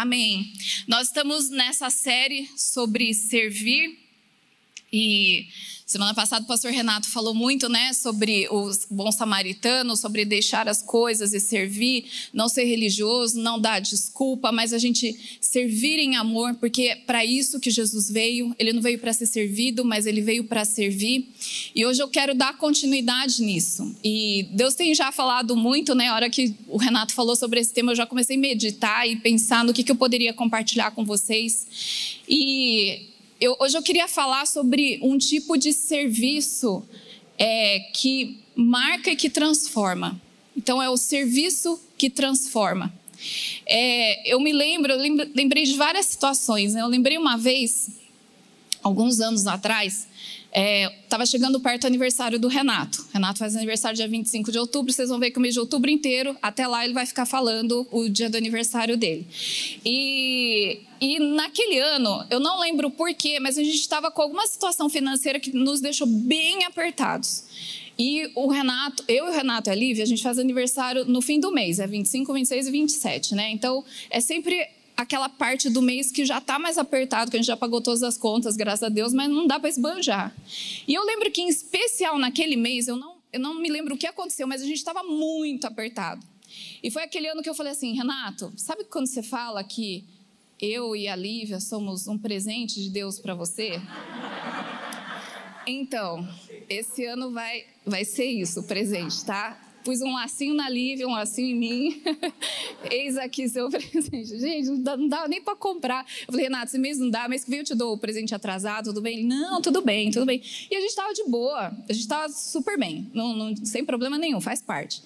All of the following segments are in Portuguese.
Amém. Nós estamos nessa série sobre servir e Semana passada o pastor Renato falou muito, né, sobre o bom samaritano, sobre deixar as coisas e servir, não ser religioso, não dar desculpa, mas a gente servir em amor, porque é para isso que Jesus veio. Ele não veio para ser servido, mas ele veio para servir. E hoje eu quero dar continuidade nisso. E Deus tem já falado muito, né? A hora que o Renato falou sobre esse tema, eu já comecei a meditar e pensar no que, que eu poderia compartilhar com vocês. E eu, hoje eu queria falar sobre um tipo de serviço é, que marca e que transforma. Então, é o serviço que transforma. É, eu me lembro, eu lembrei de várias situações. Né? Eu lembrei uma vez, alguns anos atrás, Estava é, chegando perto do aniversário do Renato. Renato faz aniversário dia 25 de outubro. Vocês vão ver que o mês de outubro inteiro, até lá, ele vai ficar falando o dia do aniversário dele. E, e naquele ano, eu não lembro porquê, mas a gente estava com alguma situação financeira que nos deixou bem apertados. E o Renato, eu e o Renato e a Lívia, a gente faz aniversário no fim do mês, é 25, 26 e 27, né? Então, é sempre aquela parte do mês que já está mais apertado, que a gente já pagou todas as contas, graças a Deus, mas não dá para esbanjar. E eu lembro que, em especial naquele mês, eu não, eu não me lembro o que aconteceu, mas a gente estava muito apertado. E foi aquele ano que eu falei assim, Renato, sabe quando você fala que eu e a Lívia somos um presente de Deus para você? Então, esse ano vai, vai ser isso, o presente, tá? Pus um lacinho na Lívia, um lacinho em mim. Eis aqui seu presente. Gente, não dá, nem para comprar. Eu falei, Renato, esse mês não dá, mês que vem eu te dou o presente atrasado, tudo bem? Não, tudo bem, tudo bem. E a gente estava de boa, a gente estava super bem, não, não, sem problema nenhum, faz parte.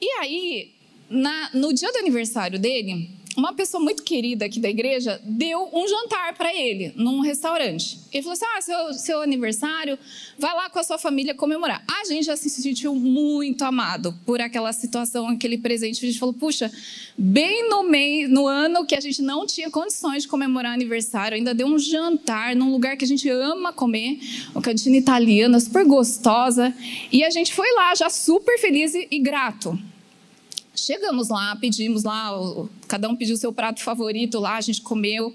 E aí, na, no dia do aniversário dele, uma pessoa muito querida aqui da igreja deu um jantar para ele num restaurante. Ele falou assim: Ah, seu, seu aniversário, vai lá com a sua família comemorar. A gente já se sentiu muito amado por aquela situação, aquele presente. A gente falou: Puxa, bem no no ano que a gente não tinha condições de comemorar aniversário, ainda deu um jantar num lugar que a gente ama comer, uma cantina italiana super gostosa. E a gente foi lá já super feliz e grato. Chegamos lá, pedimos lá, cada um pediu o seu prato favorito lá, a gente comeu.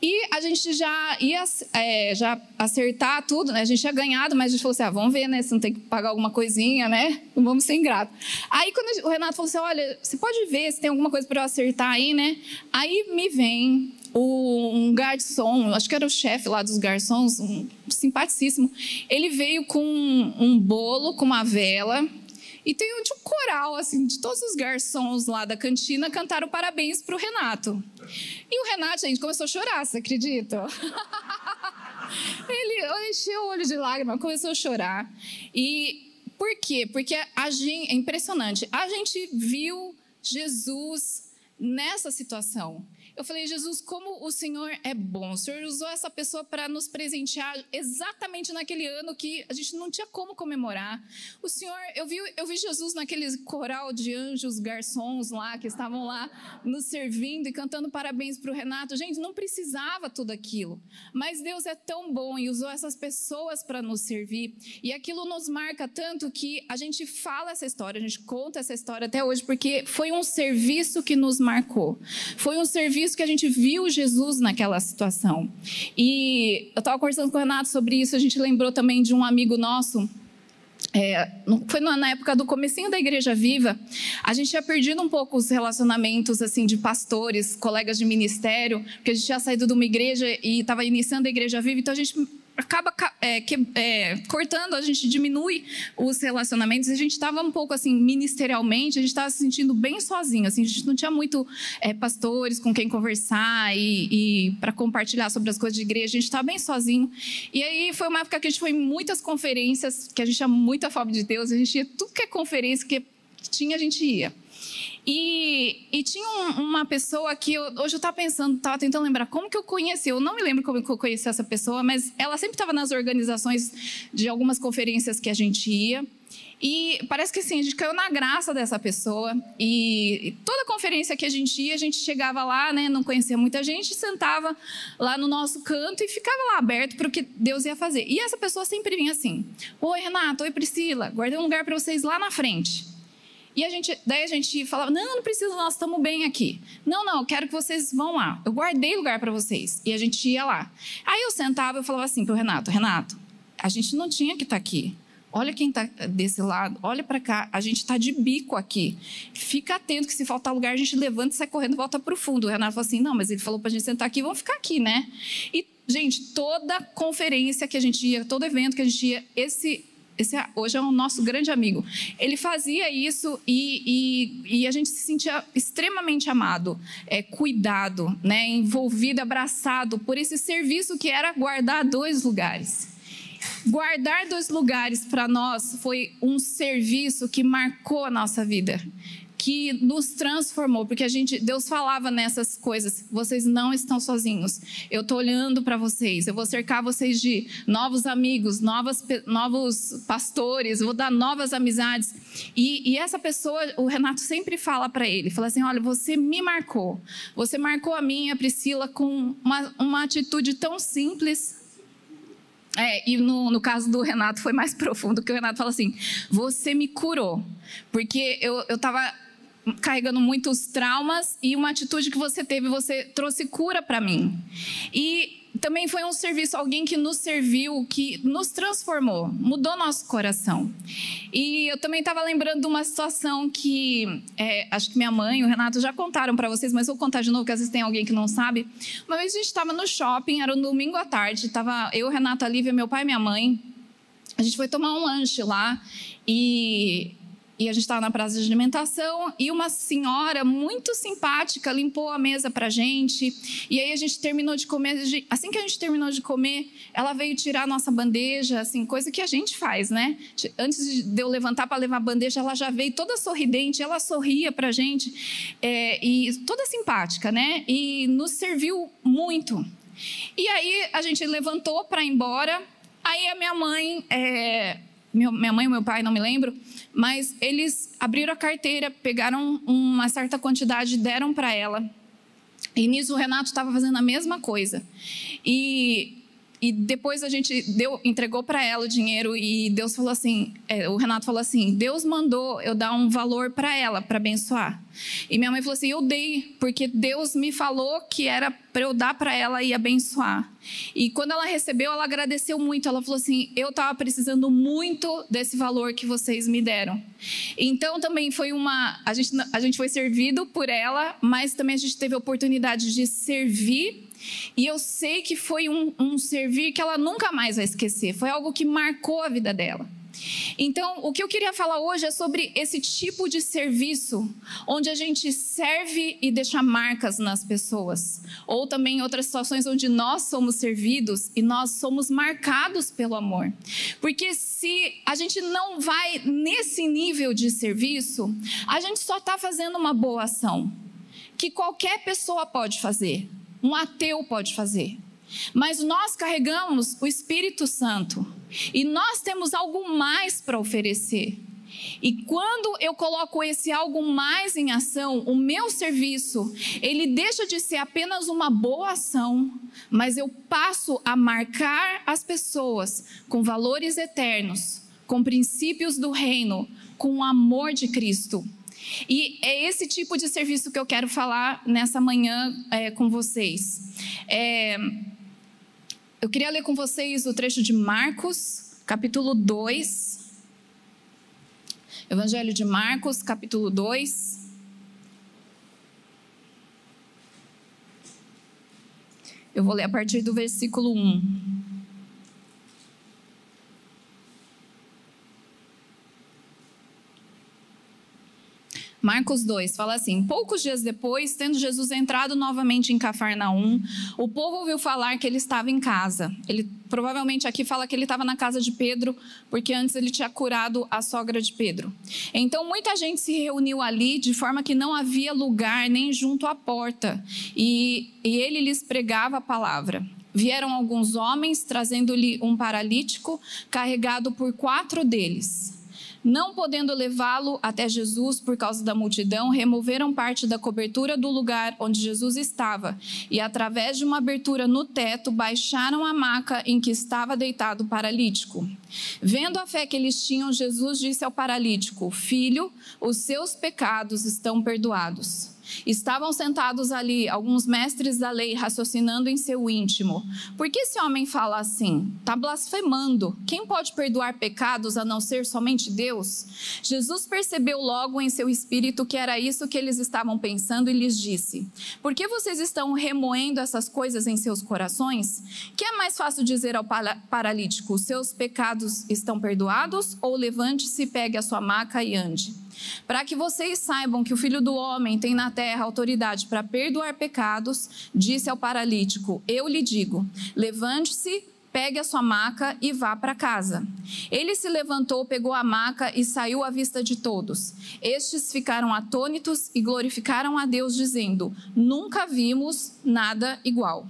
E a gente já ia é, já acertar tudo, né? A gente tinha ganhado, mas a gente falou assim: ah, vamos ver, né? Se não tem que pagar alguma coisinha, né? Não vamos ser ingrato. Aí quando o Renato falou assim: olha, você pode ver se tem alguma coisa para eu acertar aí, né? Aí me vem um garçom, acho que era o chefe lá dos garçons, um simpaticíssimo. Ele veio com um bolo, com uma vela e tem um, um coral, assim, de todos os garçons lá da cantina cantaram parabéns para o Renato. E o Renato, gente, começou a chorar, você acredita? Ele encheu o olho de lágrima, começou a chorar. E por quê? Porque a gente, é impressionante. A gente viu Jesus nessa situação. Eu falei, Jesus, como o Senhor é bom. O Senhor usou essa pessoa para nos presentear exatamente naquele ano que a gente não tinha como comemorar. O Senhor, eu vi, eu vi Jesus naquele coral de anjos, garçons lá, que estavam lá nos servindo e cantando parabéns para o Renato. Gente, não precisava tudo aquilo. Mas Deus é tão bom e usou essas pessoas para nos servir. E aquilo nos marca tanto que a gente fala essa história, a gente conta essa história até hoje, porque foi um serviço que nos marcou. Foi um serviço isso que a gente viu Jesus naquela situação. E eu estava conversando com o Renato sobre isso, a gente lembrou também de um amigo nosso é, foi na época do comecinho da Igreja Viva, a gente tinha perdido um pouco os relacionamentos assim de pastores, colegas de ministério, porque a gente tinha saído de uma igreja e estava iniciando a Igreja Viva, então a gente acaba é, que, é, cortando, a gente diminui os relacionamentos. A gente estava um pouco assim, ministerialmente, a gente estava se sentindo bem sozinho. Assim, a gente não tinha muito é, pastores com quem conversar e, e para compartilhar sobre as coisas de igreja. A gente estava bem sozinho. E aí foi uma época que a gente foi em muitas conferências, que a gente tinha muita fome de Deus. A gente ia tudo que é conferência que tinha, a gente ia. E, e tinha um, uma pessoa que eu, hoje eu estava pensando, estava tentando lembrar como que eu conheci. Eu não me lembro como que eu conheci essa pessoa, mas ela sempre estava nas organizações de algumas conferências que a gente ia. E parece que assim, a gente caiu na graça dessa pessoa. E toda conferência que a gente ia, a gente chegava lá, né, não conhecia muita gente, sentava lá no nosso canto e ficava lá aberto para o que Deus ia fazer. E essa pessoa sempre vinha assim: Oi, Renato, oi, Priscila, guardei um lugar para vocês lá na frente. E a gente, daí a gente falava: não, não precisa, nós estamos bem aqui. Não, não, eu quero que vocês vão lá. Eu guardei lugar para vocês. E a gente ia lá. Aí eu sentava e falava assim para o Renato: Renato, a gente não tinha que estar tá aqui. Olha quem está desse lado, olha para cá. A gente está de bico aqui. Fica atento que se faltar lugar, a gente levanta e sai correndo volta para o fundo. O Renato falou assim: não, mas ele falou para a gente sentar aqui, vamos ficar aqui, né? E, gente, toda conferência que a gente ia, todo evento que a gente ia, esse esse é, hoje é o nosso grande amigo. Ele fazia isso e, e, e a gente se sentia extremamente amado, é, cuidado, né, envolvido, abraçado por esse serviço que era guardar dois lugares. Guardar dois lugares para nós foi um serviço que marcou a nossa vida que nos transformou, porque a gente, Deus falava nessas coisas, vocês não estão sozinhos. Eu estou olhando para vocês, eu vou cercar vocês de novos amigos, novas, novos pastores, vou dar novas amizades. E, e essa pessoa, o Renato sempre fala para ele, fala assim, olha, você me marcou, você marcou a minha, a Priscila, com uma, uma atitude tão simples, é, e no, no, caso do Renato foi mais profundo, que o Renato fala assim: Você me curou. Porque eu estava carregando muitos traumas e uma atitude que você teve, você trouxe cura para mim. E também foi um serviço, alguém que nos serviu, que nos transformou, mudou nosso coração. E eu também estava lembrando de uma situação que é, acho que minha mãe e o Renato já contaram para vocês, mas vou contar de novo, porque às vezes tem alguém que não sabe. Uma vez a gente estava no shopping, era um domingo à tarde, estava eu, Renato, a Lívia, meu pai e minha mãe. A gente foi tomar um lanche lá e e a gente estava na praça de alimentação e uma senhora muito simpática limpou a mesa para gente. E aí a gente terminou de comer. Assim que a gente terminou de comer, ela veio tirar a nossa bandeja, assim, coisa que a gente faz, né? Antes de eu levantar para levar a bandeja, ela já veio toda sorridente, ela sorria para gente é, e toda simpática, né? E nos serviu muito. E aí a gente levantou para ir embora. Aí a minha mãe, é, minha mãe e meu pai, não me lembro, mas eles abriram a carteira, pegaram uma certa quantidade, deram para ela. E nisso o Renato estava fazendo a mesma coisa. E e depois a gente deu, entregou para ela o dinheiro e Deus falou assim, é, o Renato falou assim, Deus mandou eu dar um valor para ela para abençoar. E minha mãe falou assim, eu dei porque Deus me falou que era para eu dar para ela e abençoar. E quando ela recebeu, ela agradeceu muito. Ela falou assim, eu estava precisando muito desse valor que vocês me deram. Então também foi uma, a gente a gente foi servido por ela, mas também a gente teve a oportunidade de servir e eu sei que foi um, um servir que ela nunca mais vai esquecer. Foi algo que marcou a vida dela. Então, o que eu queria falar hoje é sobre esse tipo de serviço, onde a gente serve e deixa marcas nas pessoas, ou também outras situações onde nós somos servidos e nós somos marcados pelo amor. Porque se a gente não vai nesse nível de serviço, a gente só está fazendo uma boa ação, que qualquer pessoa pode fazer um ateu pode fazer. Mas nós carregamos o Espírito Santo e nós temos algo mais para oferecer. E quando eu coloco esse algo mais em ação, o meu serviço, ele deixa de ser apenas uma boa ação, mas eu passo a marcar as pessoas com valores eternos, com princípios do reino, com o amor de Cristo. E é esse tipo de serviço que eu quero falar nessa manhã é, com vocês. É, eu queria ler com vocês o trecho de Marcos, capítulo 2. Evangelho de Marcos, capítulo 2. Eu vou ler a partir do versículo 1. Marcos 2 fala assim: Poucos dias depois, tendo Jesus entrado novamente em Cafarnaum, o povo ouviu falar que ele estava em casa. Ele provavelmente aqui fala que ele estava na casa de Pedro, porque antes ele tinha curado a sogra de Pedro. Então muita gente se reuniu ali, de forma que não havia lugar nem junto à porta, e, e ele lhes pregava a palavra. Vieram alguns homens trazendo-lhe um paralítico, carregado por quatro deles. Não podendo levá-lo até Jesus por causa da multidão, removeram parte da cobertura do lugar onde Jesus estava e, através de uma abertura no teto, baixaram a maca em que estava deitado o paralítico. Vendo a fé que eles tinham, Jesus disse ao paralítico: Filho, os seus pecados estão perdoados. Estavam sentados ali alguns mestres da lei raciocinando em seu íntimo. Por que esse homem fala assim? Está blasfemando. Quem pode perdoar pecados a não ser somente Deus? Jesus percebeu logo em seu espírito que era isso que eles estavam pensando e lhes disse: Por que vocês estão remoendo essas coisas em seus corações? Que é mais fácil dizer ao paralítico: Seus pecados estão perdoados? Ou levante-se, pegue a sua maca e ande? Para que vocês saibam que o Filho do Homem tem na terra autoridade para perdoar pecados, disse ao paralítico: Eu lhe digo, levante-se, pegue a sua maca e vá para casa. Ele se levantou, pegou a maca e saiu à vista de todos. Estes ficaram atônitos e glorificaram a Deus, dizendo: Nunca vimos nada igual.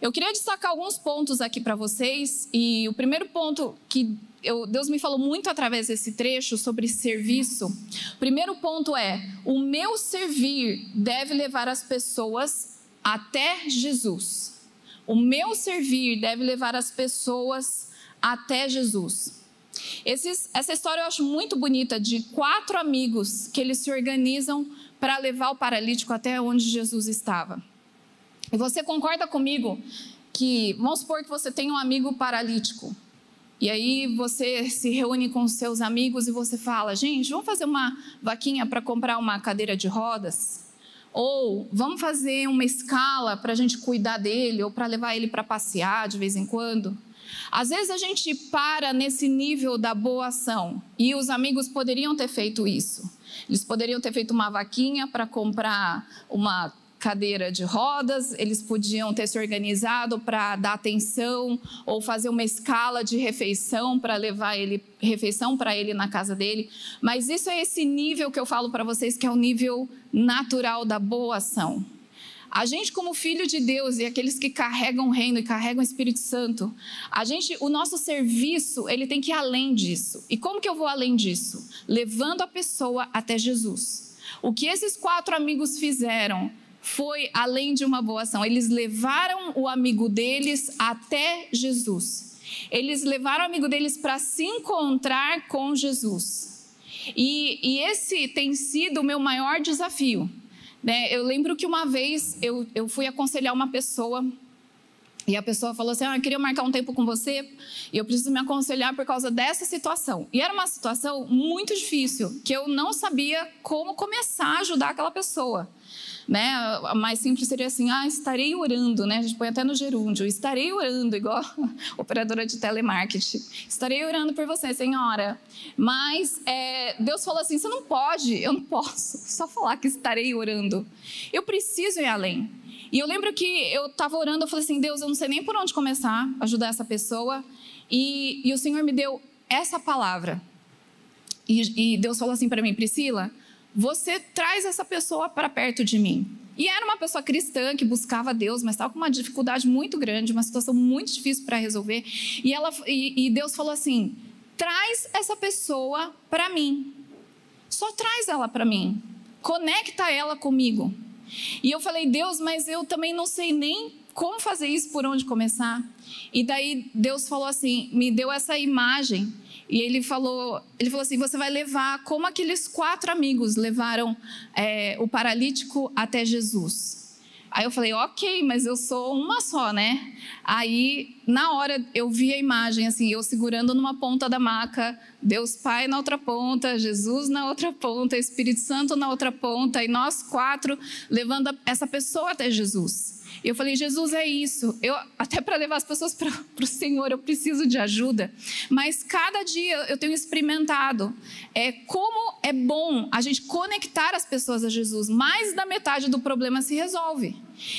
Eu queria destacar alguns pontos aqui para vocês, e o primeiro ponto que eu, Deus me falou muito através desse trecho sobre serviço. Primeiro ponto é: o meu servir deve levar as pessoas até Jesus. O meu servir deve levar as pessoas até Jesus. Esses, essa história eu acho muito bonita de quatro amigos que eles se organizam para levar o paralítico até onde Jesus estava. E você concorda comigo que, vamos supor que você tem um amigo paralítico. E aí você se reúne com seus amigos e você fala: gente, vamos fazer uma vaquinha para comprar uma cadeira de rodas? Ou vamos fazer uma escala para a gente cuidar dele ou para levar ele para passear de vez em quando? Às vezes a gente para nesse nível da boa ação e os amigos poderiam ter feito isso. Eles poderiam ter feito uma vaquinha para comprar uma cadeira de rodas, eles podiam ter se organizado para dar atenção ou fazer uma escala de refeição para levar ele refeição para ele na casa dele. Mas isso é esse nível que eu falo para vocês que é o nível natural da boa ação. A gente, como filho de Deus e aqueles que carregam o reino e carregam o Espírito Santo, a gente, o nosso serviço, ele tem que ir além disso. E como que eu vou além disso? Levando a pessoa até Jesus. O que esses quatro amigos fizeram foi além de uma boa ação. Eles levaram o amigo deles até Jesus. Eles levaram o amigo deles para se encontrar com Jesus. E, e, esse tem sido o meu maior desafio. Né? Eu lembro que uma vez eu, eu fui aconselhar uma pessoa e a pessoa falou assim: ah, eu queria marcar um tempo com você e eu preciso me aconselhar por causa dessa situação. E era uma situação muito difícil, que eu não sabia como começar a ajudar aquela pessoa. Né? A mais simples seria assim: ah, estarei orando, né? A gente põe até no gerúndio, estarei orando, igual operadora de telemarketing. Estarei orando por você, senhora. Mas é, Deus falou assim: você não pode, eu não posso só falar que estarei orando. Eu preciso ir além. E eu lembro que eu estava orando, eu falei assim: Deus, eu não sei nem por onde começar a ajudar essa pessoa. E, e o Senhor me deu essa palavra. E, e Deus falou assim para mim: Priscila você traz essa pessoa para perto de mim. E era uma pessoa cristã que buscava Deus, mas estava com uma dificuldade muito grande, uma situação muito difícil para resolver. E, ela, e, e Deus falou assim: traz essa pessoa para mim. Só traz ela para mim. Conecta ela comigo. E eu falei, Deus, mas eu também não sei nem como fazer isso, por onde começar. E daí Deus falou assim, me deu essa imagem e ele falou, ele falou assim: você vai levar como aqueles quatro amigos levaram é, o paralítico até Jesus. Aí eu falei, ok, mas eu sou uma só, né? Aí, na hora, eu vi a imagem, assim, eu segurando numa ponta da maca, Deus Pai na outra ponta, Jesus na outra ponta, Espírito Santo na outra ponta, e nós quatro levando essa pessoa até Jesus. E eu falei, Jesus, é isso. Eu, até para levar as pessoas para o Senhor, eu preciso de ajuda. Mas cada dia eu tenho experimentado é, como é bom a gente conectar as pessoas a Jesus. Mais da metade do problema se resolve.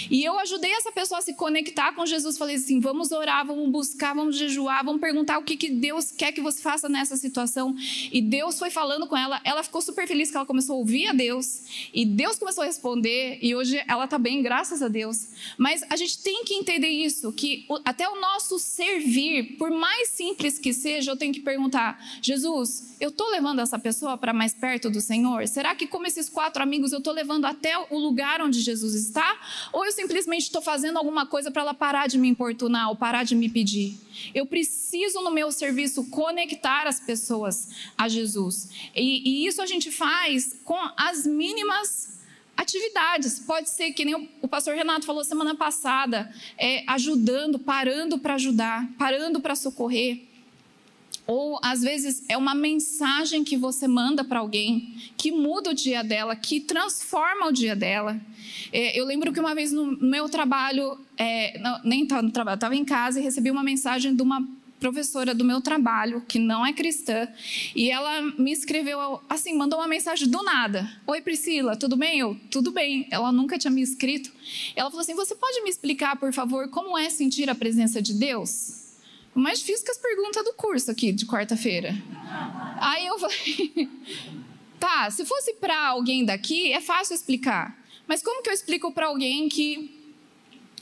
E eu ajudei essa pessoa a se conectar com Jesus. Falei assim: vamos orar, vamos buscar, vamos jejuar, vamos perguntar o que, que Deus quer que você faça nessa situação. E Deus foi falando com ela. Ela ficou super feliz que ela começou a ouvir a Deus. E Deus começou a responder. E hoje ela está bem, graças a Deus. Mas a gente tem que entender isso, que até o nosso servir, por mais simples que seja, eu tenho que perguntar: Jesus, eu estou levando essa pessoa para mais perto do Senhor? Será que, como esses quatro amigos, eu estou levando até o lugar onde Jesus está? Ou eu simplesmente estou fazendo alguma coisa para ela parar de me importunar ou parar de me pedir? Eu preciso, no meu serviço, conectar as pessoas a Jesus. E, e isso a gente faz com as mínimas atividades. Pode ser que nem o pastor Renato falou semana passada, é, ajudando, parando para ajudar, parando para socorrer. Ou às vezes é uma mensagem que você manda para alguém que muda o dia dela, que transforma o dia dela. É, eu lembro que uma vez no meu trabalho, é, não, nem estava no trabalho, estava em casa e recebi uma mensagem de uma professora do meu trabalho, que não é cristã, e ela me escreveu assim, mandou uma mensagem do nada. Oi, Priscila, tudo bem? Eu, tudo bem. Ela nunca tinha me escrito. Ela falou assim: Você pode me explicar, por favor, como é sentir a presença de Deus? O mais difícil que as perguntas do curso aqui de quarta-feira. Aí eu falei: Tá, se fosse para alguém daqui, é fácil explicar. Mas como que eu explico para alguém que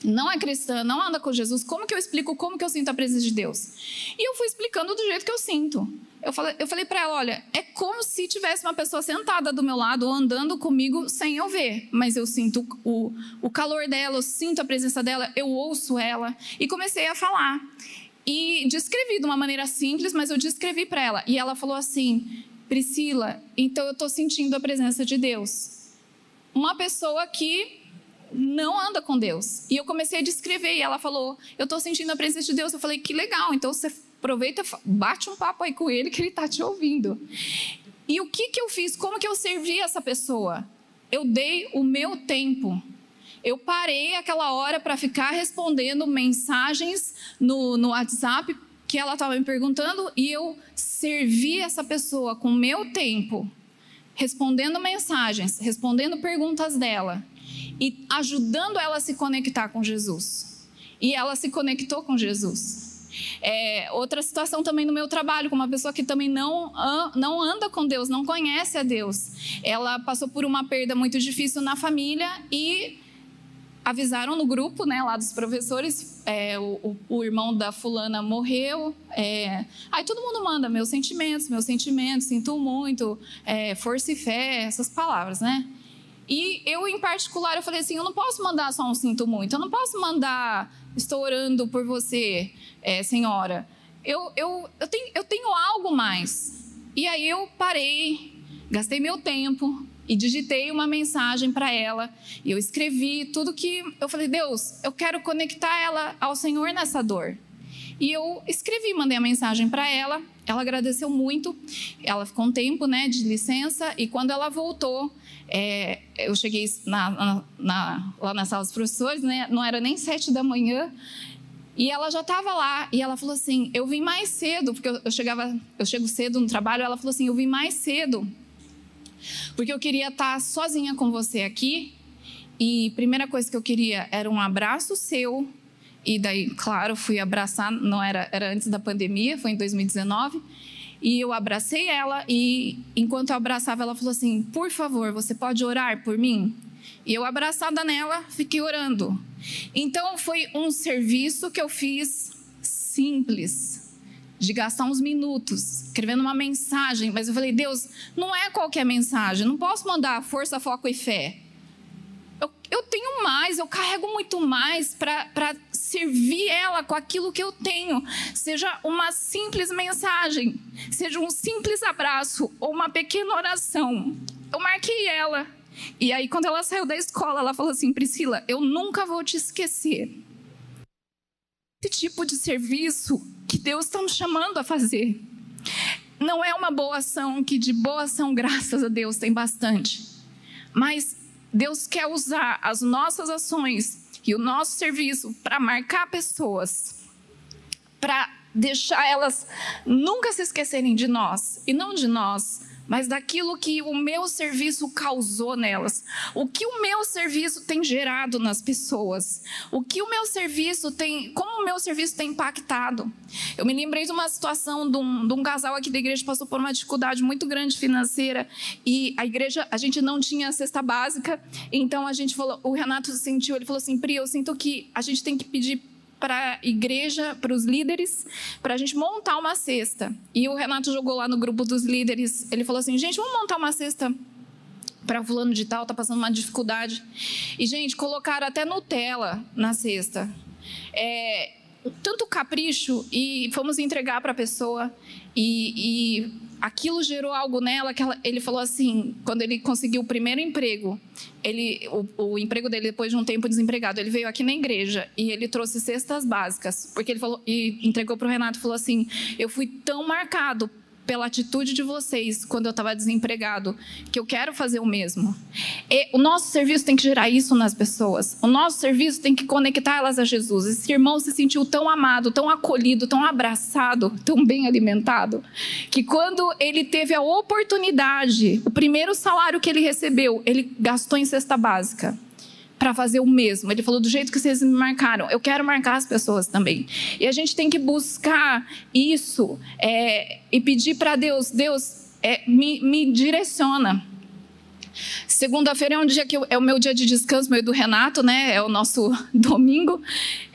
não é cristã, não anda com Jesus, como que eu explico como que eu sinto a presença de Deus? E eu fui explicando do jeito que eu sinto. Eu falei, eu falei para ela, olha, é como se tivesse uma pessoa sentada do meu lado ou andando comigo sem eu ver, mas eu sinto o, o calor dela, eu sinto a presença dela, eu ouço ela e comecei a falar. E descrevi de uma maneira simples, mas eu descrevi para ela. E ela falou assim: Priscila, então eu estou sentindo a presença de Deus. Uma pessoa que não anda com Deus. E eu comecei a descrever, e ela falou: Eu estou sentindo a presença de Deus. Eu falei: Que legal, então você aproveita, bate um papo aí com ele, que ele está te ouvindo. E o que, que eu fiz? Como que eu servi essa pessoa? Eu dei o meu tempo. Eu parei aquela hora para ficar respondendo mensagens no, no WhatsApp que ela estava me perguntando e eu servi essa pessoa com o meu tempo, respondendo mensagens, respondendo perguntas dela e ajudando ela a se conectar com Jesus. E ela se conectou com Jesus. É, outra situação também no meu trabalho, com uma pessoa que também não, não anda com Deus, não conhece a Deus. Ela passou por uma perda muito difícil na família e avisaram no grupo, né, lá dos professores, é, o, o, irmão da fulana morreu. É, aí todo mundo manda meus sentimentos, meus sentimentos, sinto muito, é, força e fé, essas palavras, né? E eu, em particular, eu falei assim: eu não posso mandar só um sinto muito, eu não posso mandar estou orando por você, é, senhora. Eu, eu, eu, tenho, eu tenho algo mais. E aí eu parei, gastei meu tempo e digitei uma mensagem para ela. E eu escrevi tudo que. Eu falei: Deus, eu quero conectar ela ao Senhor nessa dor. E eu escrevi, mandei a mensagem para ela. Ela agradeceu muito. Ela ficou um tempo né, de licença. E quando ela voltou, é, eu cheguei na, na, lá na sala dos professores, né, não era nem sete da manhã. E ela já estava lá e ela falou assim: Eu vim mais cedo, porque eu, eu, chegava, eu chego cedo no trabalho. Ela falou assim: Eu vim mais cedo, porque eu queria estar sozinha com você aqui. E primeira coisa que eu queria era um abraço seu e daí, claro, fui abraçar, não era, era antes da pandemia, foi em 2019. E eu abracei ela e enquanto eu abraçava, ela falou assim: "Por favor, você pode orar por mim?" E eu abraçada nela, fiquei orando. Então foi um serviço que eu fiz simples, de gastar uns minutos escrevendo uma mensagem, mas eu falei: "Deus, não é qualquer mensagem, não posso mandar força, foco e fé eu, eu tenho mais, eu carrego muito mais para servir ela com aquilo que eu tenho. Seja uma simples mensagem, seja um simples abraço ou uma pequena oração. Eu marquei ela. E aí, quando ela saiu da escola, ela falou assim: Priscila, eu nunca vou te esquecer. Esse tipo de serviço que Deus está nos chamando a fazer. Não é uma boa ação, que de boa ação, graças a Deus, tem bastante. Mas Deus quer usar as nossas ações e o nosso serviço para marcar pessoas, para deixar elas nunca se esquecerem de nós, e não de nós mas daquilo que o meu serviço causou nelas. O que o meu serviço tem gerado nas pessoas. O que o meu serviço tem, como o meu serviço tem impactado. Eu me lembrei de uma situação de um, de um casal aqui da igreja passou por uma dificuldade muito grande financeira e a igreja, a gente não tinha cesta básica, então a gente falou, o Renato sentiu, ele falou assim, Pri, eu sinto que a gente tem que pedir para a igreja, para os líderes, para a gente montar uma cesta. E o Renato jogou lá no grupo dos líderes. Ele falou assim: gente, vamos montar uma cesta para fulano de tal, tá passando uma dificuldade. E, gente, colocaram até Nutella na cesta. É, tanto capricho e fomos entregar para a pessoa e, e, aquilo gerou algo nela que ela, ele falou assim, quando ele conseguiu o primeiro emprego, ele, o, o, emprego dele depois de um tempo desempregado, ele veio aqui na igreja e ele trouxe cestas básicas, porque ele falou e entregou para o Renato, falou assim, eu fui tão marcado pela atitude de vocês quando eu estava desempregado, que eu quero fazer o mesmo. E o nosso serviço tem que gerar isso nas pessoas. O nosso serviço tem que conectar elas a Jesus. Esse irmão se sentiu tão amado, tão acolhido, tão abraçado, tão bem alimentado, que quando ele teve a oportunidade, o primeiro salário que ele recebeu, ele gastou em cesta básica para fazer o mesmo. Ele falou: do jeito que vocês me marcaram, eu quero marcar as pessoas também. E a gente tem que buscar isso é, e pedir para Deus: Deus, é, me, me direciona. Segunda-feira é um dia que eu, é o meu dia de descanso, meu e do Renato, né? É o nosso domingo.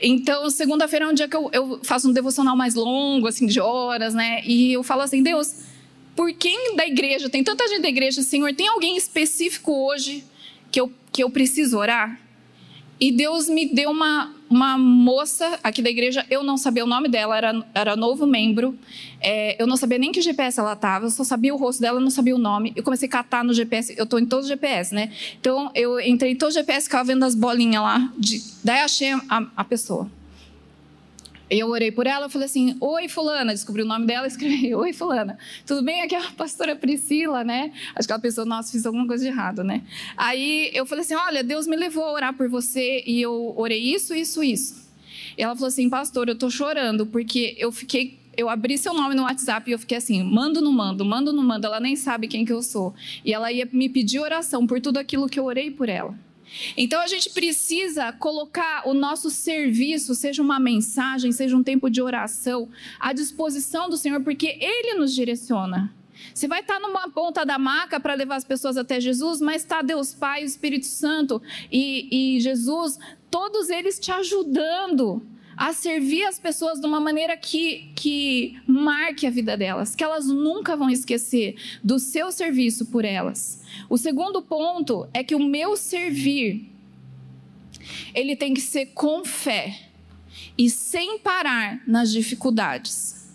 Então, segunda-feira é um dia que eu, eu, faço um devocional mais longo, assim, de horas, né? E eu falo assim, Deus, por quem da igreja, tem tanta gente da igreja, Senhor, tem alguém específico hoje que eu, que eu preciso orar. E Deus me deu uma, uma moça aqui da igreja, eu não sabia o nome dela, era, era novo membro, é, eu não sabia nem que GPS ela estava, eu só sabia o rosto dela, não sabia o nome. Eu comecei a catar no GPS, eu estou em todos os GPS, né? Então eu entrei em todos os GPS, ficava vendo as bolinhas lá, de, daí achei a, a pessoa. Eu orei por ela, eu falei assim: Oi, Fulana. Descobri o nome dela escrevi: Oi, Fulana. Tudo bem? Aqui é a pastora Priscila, né? Acho que ela pensou: Nossa, fiz alguma coisa de errado, né? Aí eu falei assim: Olha, Deus me levou a orar por você e eu orei isso, isso, isso. E ela falou assim: Pastor, eu tô chorando porque eu fiquei. Eu abri seu nome no WhatsApp e eu fiquei assim: mando, não mando, mando, não mando. Ela nem sabe quem que eu sou. E ela ia me pedir oração por tudo aquilo que eu orei por ela. Então a gente precisa colocar o nosso serviço, seja uma mensagem, seja um tempo de oração, à disposição do Senhor, porque Ele nos direciona. Você vai estar numa ponta da maca para levar as pessoas até Jesus, mas está Deus Pai, o Espírito Santo e, e Jesus, todos eles te ajudando a servir as pessoas de uma maneira que, que marque a vida delas, que elas nunca vão esquecer do seu serviço por elas. O segundo ponto é que o meu servir, ele tem que ser com fé e sem parar nas dificuldades.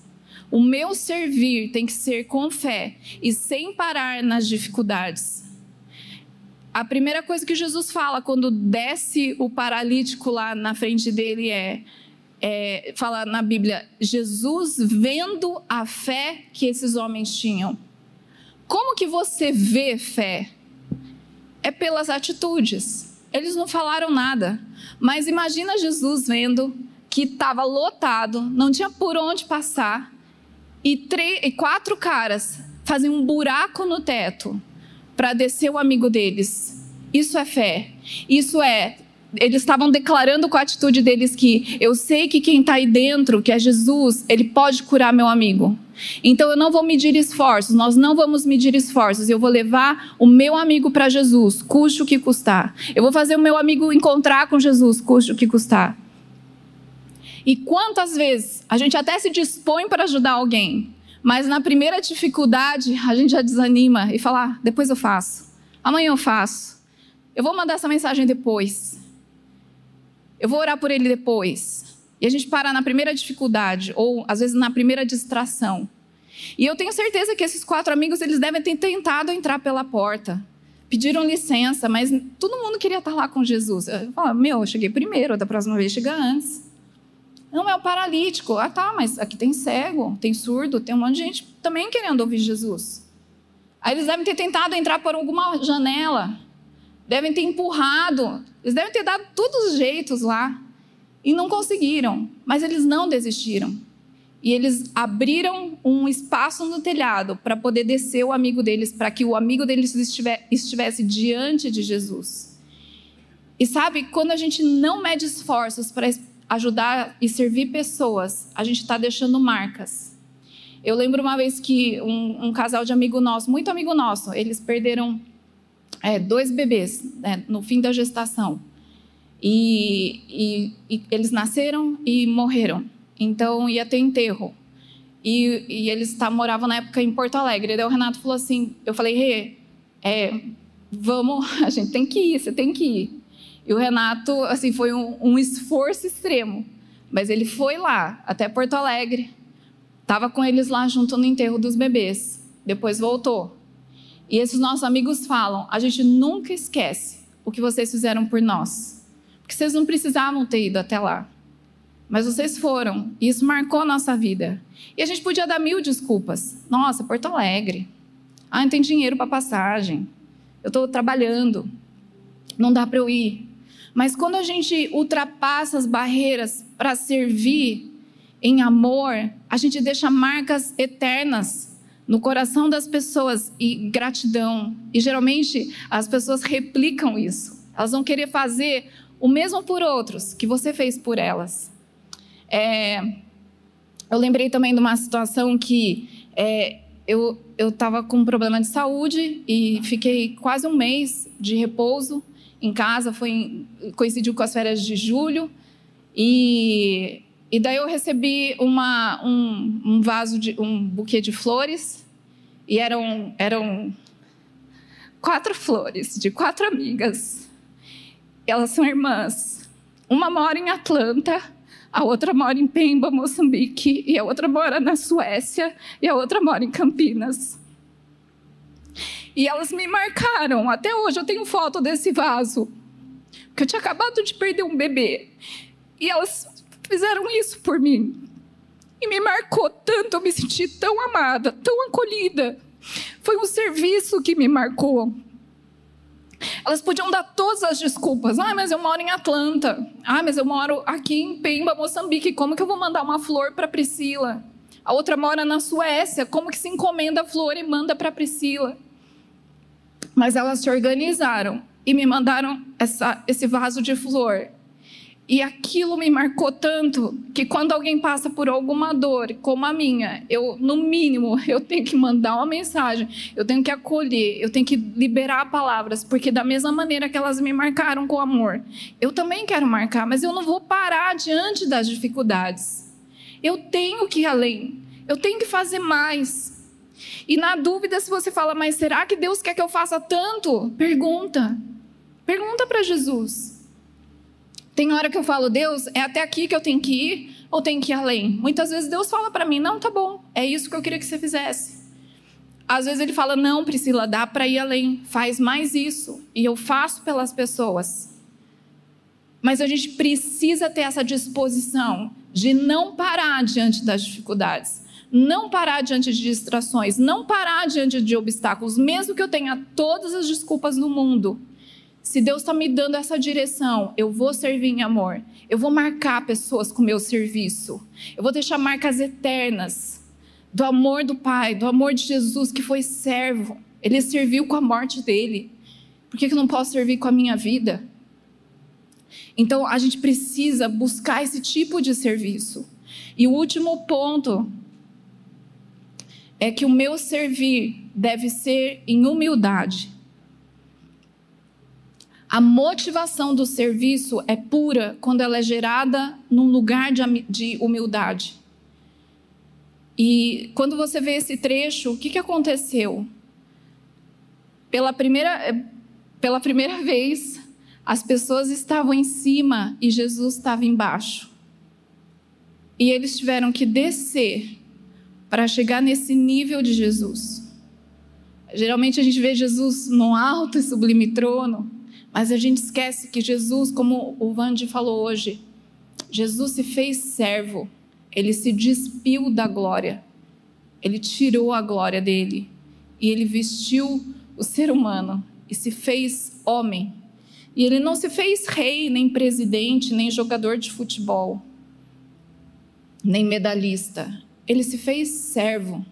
O meu servir tem que ser com fé e sem parar nas dificuldades. A primeira coisa que Jesus fala quando desce o paralítico lá na frente dele é: é, fala na Bíblia, Jesus vendo a fé que esses homens tinham. Como que você vê fé? É pelas atitudes. Eles não falaram nada, mas imagina Jesus vendo que estava lotado, não tinha por onde passar, e, três, e quatro caras fazem um buraco no teto para descer o amigo deles. Isso é fé. Isso é eles estavam declarando com a atitude deles que eu sei que quem está aí dentro, que é Jesus, ele pode curar meu amigo. Então eu não vou medir esforços, nós não vamos medir esforços. Eu vou levar o meu amigo para Jesus, custe o que custar. Eu vou fazer o meu amigo encontrar com Jesus, custe o que custar. E quantas vezes a gente até se dispõe para ajudar alguém, mas na primeira dificuldade a gente já desanima e fala: ah, depois eu faço, amanhã eu faço, eu vou mandar essa mensagem depois. Eu vou orar por ele depois. E a gente para na primeira dificuldade, ou às vezes na primeira distração. E eu tenho certeza que esses quatro amigos, eles devem ter tentado entrar pela porta. Pediram licença, mas todo mundo queria estar lá com Jesus. Eu falo, meu, eu cheguei primeiro, da próxima vez chega antes. Não, é o paralítico. Ah, tá, mas aqui tem cego, tem surdo, tem um monte de gente também querendo ouvir Jesus. Aí eles devem ter tentado entrar por alguma janela devem ter empurrado, eles devem ter dado todos os jeitos lá e não conseguiram, mas eles não desistiram. e eles abriram um espaço no telhado para poder descer o amigo deles, para que o amigo deles estivesse diante de Jesus. E sabe, quando a gente não mede esforços para ajudar e servir pessoas, a gente está deixando marcas. Eu lembro uma vez que um, um, casal de amigo nosso, muito amigo nosso, eles perderam é, dois bebês né, no fim da gestação. E, e, e, eles nasceram e morreram. Então ia ter enterro. E, e eles tá, moravam na época em Porto Alegre. Daí o Renato falou assim: eu falei, Rê, é, vamos, a gente tem que ir, você tem que ir. E o Renato, assim, foi um, um esforço extremo. Mas ele foi lá, até Porto Alegre, estava com eles lá junto no enterro dos bebês. Depois voltou. E esses nossos amigos falam: a gente nunca esquece o que vocês fizeram por nós. Porque vocês não precisavam ter ido até lá. Mas vocês foram. E isso marcou a nossa vida. E a gente podia dar mil desculpas. Nossa, Porto Alegre. Ah, não tem dinheiro para passagem. Eu estou trabalhando. Não dá para eu ir. Mas quando a gente ultrapassa as barreiras para servir em amor, a gente deixa marcas eternas no coração das pessoas e gratidão. E geralmente as pessoas replicam isso. Elas vão querer fazer o mesmo por outros que você fez por elas. É, eu lembrei também de uma situação que é, eu estava com um problema de saúde e fiquei quase um mês de repouso em casa, foi coincidiu com as férias de julho e, e daí eu recebi uma, um, um vaso de um buquê de flores e eram eram quatro flores de quatro amigas. Elas são irmãs. Uma mora em Atlanta, a outra mora em Pemba, Moçambique, e a outra mora na Suécia, e a outra mora em Campinas. E elas me marcaram. Até hoje eu tenho foto desse vaso. Porque eu tinha acabado de perder um bebê. E elas fizeram isso por mim. E me marcou tanto, eu me senti tão amada, tão acolhida. Foi um serviço que me marcou. Elas podiam dar todas as desculpas. Ah, mas eu moro em Atlanta. Ah, mas eu moro aqui em Pemba, Moçambique. Como que eu vou mandar uma flor para Priscila? A outra mora na Suécia. Como que se encomenda a flor e manda para Priscila? Mas elas se organizaram e me mandaram essa, esse vaso de flor. E aquilo me marcou tanto que quando alguém passa por alguma dor, como a minha, eu, no mínimo, eu tenho que mandar uma mensagem, eu tenho que acolher, eu tenho que liberar palavras, porque da mesma maneira que elas me marcaram com amor, eu também quero marcar, mas eu não vou parar diante das dificuldades. Eu tenho que ir além, eu tenho que fazer mais. E na dúvida, se você fala, mas será que Deus quer que eu faça tanto? Pergunta. Pergunta para Jesus. Tem hora que eu falo, Deus, é até aqui que eu tenho que ir ou tenho que ir além? Muitas vezes Deus fala para mim, não, tá bom, é isso que eu queria que você fizesse. Às vezes ele fala, não, Priscila, dá para ir além, faz mais isso. E eu faço pelas pessoas. Mas a gente precisa ter essa disposição de não parar diante das dificuldades não parar diante de distrações, não parar diante de obstáculos, mesmo que eu tenha todas as desculpas do mundo. Se Deus está me dando essa direção, eu vou servir em amor. Eu vou marcar pessoas com meu serviço. Eu vou deixar marcas eternas do amor do Pai, do amor de Jesus que foi servo. Ele serviu com a morte dele. Por que eu não posso servir com a minha vida? Então a gente precisa buscar esse tipo de serviço. E o último ponto é que o meu servir deve ser em humildade. A motivação do serviço é pura quando ela é gerada num lugar de humildade. E quando você vê esse trecho, o que, que aconteceu? Pela primeira, pela primeira vez, as pessoas estavam em cima e Jesus estava embaixo. E eles tiveram que descer para chegar nesse nível de Jesus. Geralmente a gente vê Jesus no alto e sublime trono, mas a gente esquece que Jesus, como o Vande falou hoje, Jesus se fez servo, ele se despiu da glória, ele tirou a glória dele e ele vestiu o ser humano e se fez homem. E ele não se fez rei, nem presidente, nem jogador de futebol, nem medalhista ele se fez servo.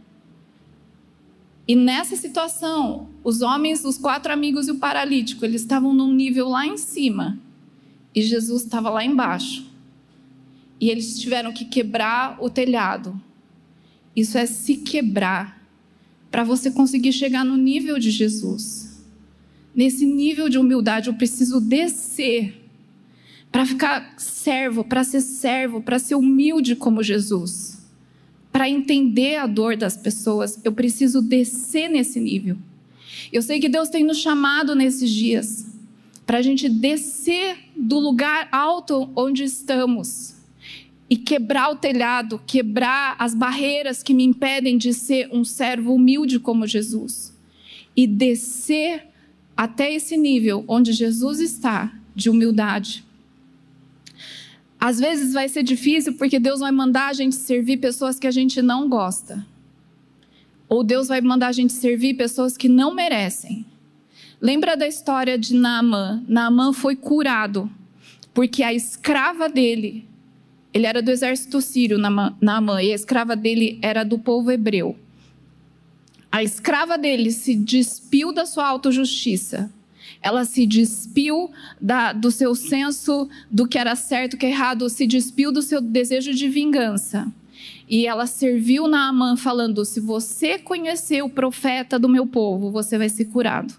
E nessa situação, os homens, os quatro amigos e o paralítico, eles estavam num nível lá em cima. E Jesus estava lá embaixo. E eles tiveram que quebrar o telhado. Isso é se quebrar para você conseguir chegar no nível de Jesus. Nesse nível de humildade, eu preciso descer para ficar servo, para ser servo, para ser humilde como Jesus para entender a dor das pessoas, eu preciso descer nesse nível. Eu sei que Deus tem nos chamado nesses dias para a gente descer do lugar alto onde estamos e quebrar o telhado, quebrar as barreiras que me impedem de ser um servo humilde como Jesus e descer até esse nível onde Jesus está de humildade às vezes vai ser difícil porque Deus vai mandar a gente servir pessoas que a gente não gosta. Ou Deus vai mandar a gente servir pessoas que não merecem. Lembra da história de Naamã? Naamã foi curado porque a escrava dele, ele era do exército sírio, Naamã, e a escrava dele era do povo hebreu. A escrava dele se despiu da sua autojustiça ela se despiu da, do seu senso do que era certo, o que é errado, se despiu do seu desejo de vingança. E ela serviu Naamã falando: se você conhecer o profeta do meu povo, você vai ser curado.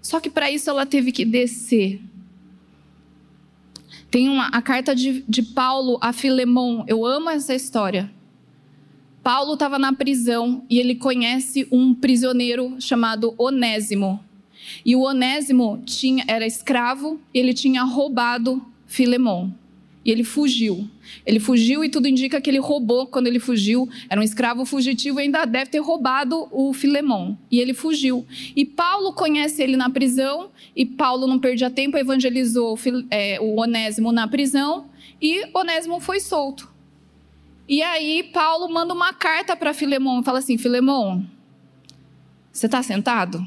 Só que para isso ela teve que descer. Tem uma, a carta de, de Paulo a Filemon. Eu amo essa história. Paulo estava na prisão e ele conhece um prisioneiro chamado Onésimo. E o Onésimo tinha, era escravo, ele tinha roubado Filemon. E ele fugiu. Ele fugiu e tudo indica que ele roubou quando ele fugiu. Era um escravo fugitivo e ainda deve ter roubado o Filemon. E ele fugiu. E Paulo conhece ele na prisão. E Paulo não perdia tempo, evangelizou é, o Onésimo na prisão. E Onésimo foi solto. E aí Paulo manda uma carta para Filemon e fala assim: Filemon, você está sentado?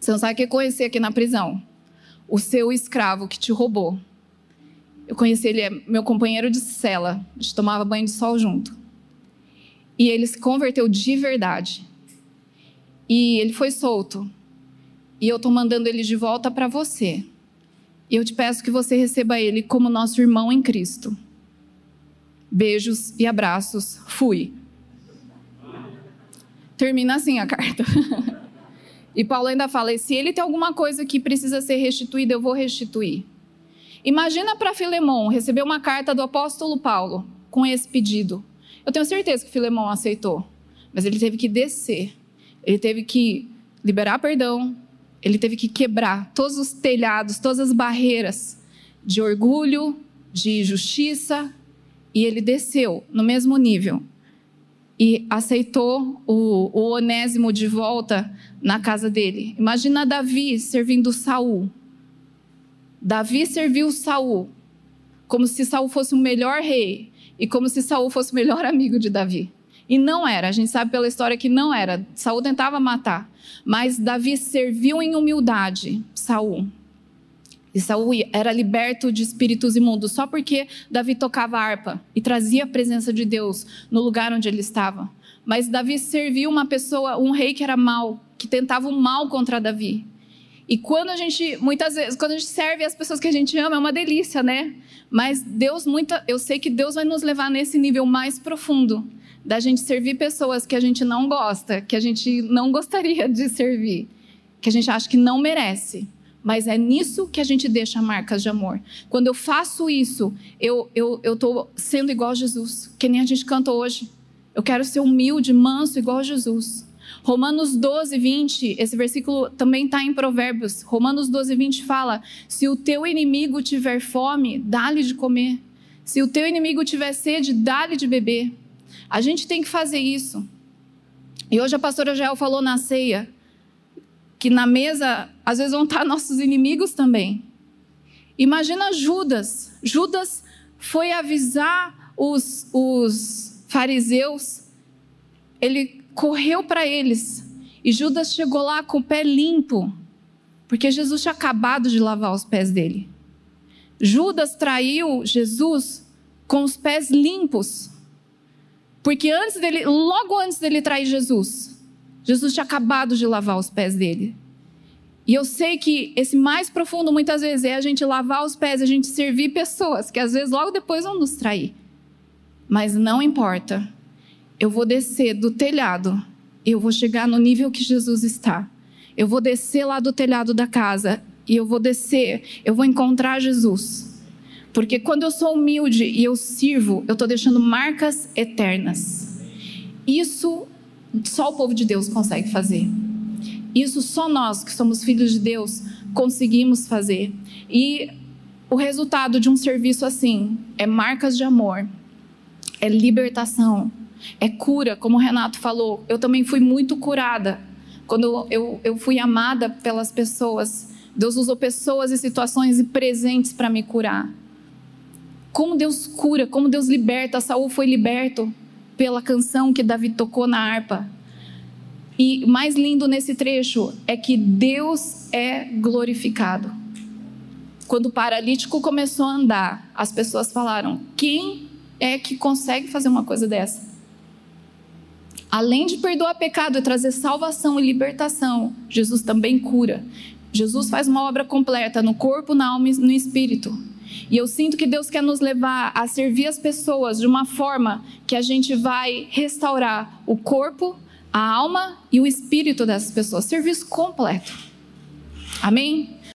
Você não sabe o que eu conheci aqui na prisão. O seu escravo que te roubou. Eu conheci ele, é meu companheiro de cela. A gente tomava banho de sol junto. E ele se converteu de verdade. E ele foi solto. E eu estou mandando ele de volta para você. E eu te peço que você receba ele como nosso irmão em Cristo. Beijos e abraços. Fui. Termina assim a carta. E Paulo ainda fala: se ele tem alguma coisa que precisa ser restituída, eu vou restituir. Imagina para Filemão receber uma carta do apóstolo Paulo com esse pedido. Eu tenho certeza que Filemão aceitou, mas ele teve que descer, ele teve que liberar perdão, ele teve que quebrar todos os telhados, todas as barreiras de orgulho, de justiça, e ele desceu no mesmo nível e aceitou o, o Onésimo de volta na casa dele. Imagina Davi servindo Saul. Davi serviu Saul como se Saul fosse o melhor rei e como se Saul fosse o melhor amigo de Davi. E não era, a gente sabe pela história que não era. Saul tentava matar, mas Davi serviu em humildade Saul. E Saul era liberto de espíritos imundos só porque Davi tocava harpa e trazia a presença de Deus no lugar onde ele estava. Mas Davi serviu uma pessoa, um rei que era mau, que tentava o mal contra Davi. E quando a gente, muitas vezes, quando a gente serve as pessoas que a gente ama, é uma delícia, né? Mas Deus, muita, eu sei que Deus vai nos levar nesse nível mais profundo da gente servir pessoas que a gente não gosta, que a gente não gostaria de servir, que a gente acha que não merece. Mas é nisso que a gente deixa marcas de amor. Quando eu faço isso, eu estou eu, sendo igual a Jesus, que nem a gente canta hoje. Eu quero ser humilde, manso, igual a Jesus. Romanos 12, 20, esse versículo também está em Provérbios. Romanos 12, 20 fala: Se o teu inimigo tiver fome, dá-lhe de comer. Se o teu inimigo tiver sede, dá-lhe de beber. A gente tem que fazer isso. E hoje a pastora Jael falou na ceia que na mesa às vezes vão estar nossos inimigos também. Imagina Judas. Judas foi avisar os, os fariseus, ele correu para eles. E Judas chegou lá com o pé limpo, porque Jesus tinha acabado de lavar os pés dele. Judas traiu Jesus com os pés limpos. Porque antes dele, logo antes dele trair Jesus, Jesus tinha acabado de lavar os pés dele. E eu sei que esse mais profundo muitas vezes é a gente lavar os pés, a gente servir pessoas que às vezes logo depois vão nos trair. Mas não importa. Eu vou descer do telhado, eu vou chegar no nível que Jesus está. Eu vou descer lá do telhado da casa e eu vou descer, eu vou encontrar Jesus. Porque quando eu sou humilde e eu sirvo, eu estou deixando marcas eternas. Isso só o povo de Deus consegue fazer. Isso só nós, que somos filhos de Deus, conseguimos fazer. E o resultado de um serviço assim é marcas de amor, é libertação, é cura, como o Renato falou. Eu também fui muito curada quando eu, eu fui amada pelas pessoas. Deus usou pessoas e situações e presentes para me curar. Como Deus cura, como Deus liberta. Saul foi liberto pela canção que Davi tocou na harpa. E mais lindo nesse trecho é que Deus é glorificado. Quando o paralítico começou a andar, as pessoas falaram: quem é que consegue fazer uma coisa dessa? Além de perdoar pecado e trazer salvação e libertação, Jesus também cura. Jesus faz uma obra completa no corpo, na alma e no espírito. E eu sinto que Deus quer nos levar a servir as pessoas de uma forma que a gente vai restaurar o corpo, a alma e o espírito dessas pessoas. Serviço completo. Amém?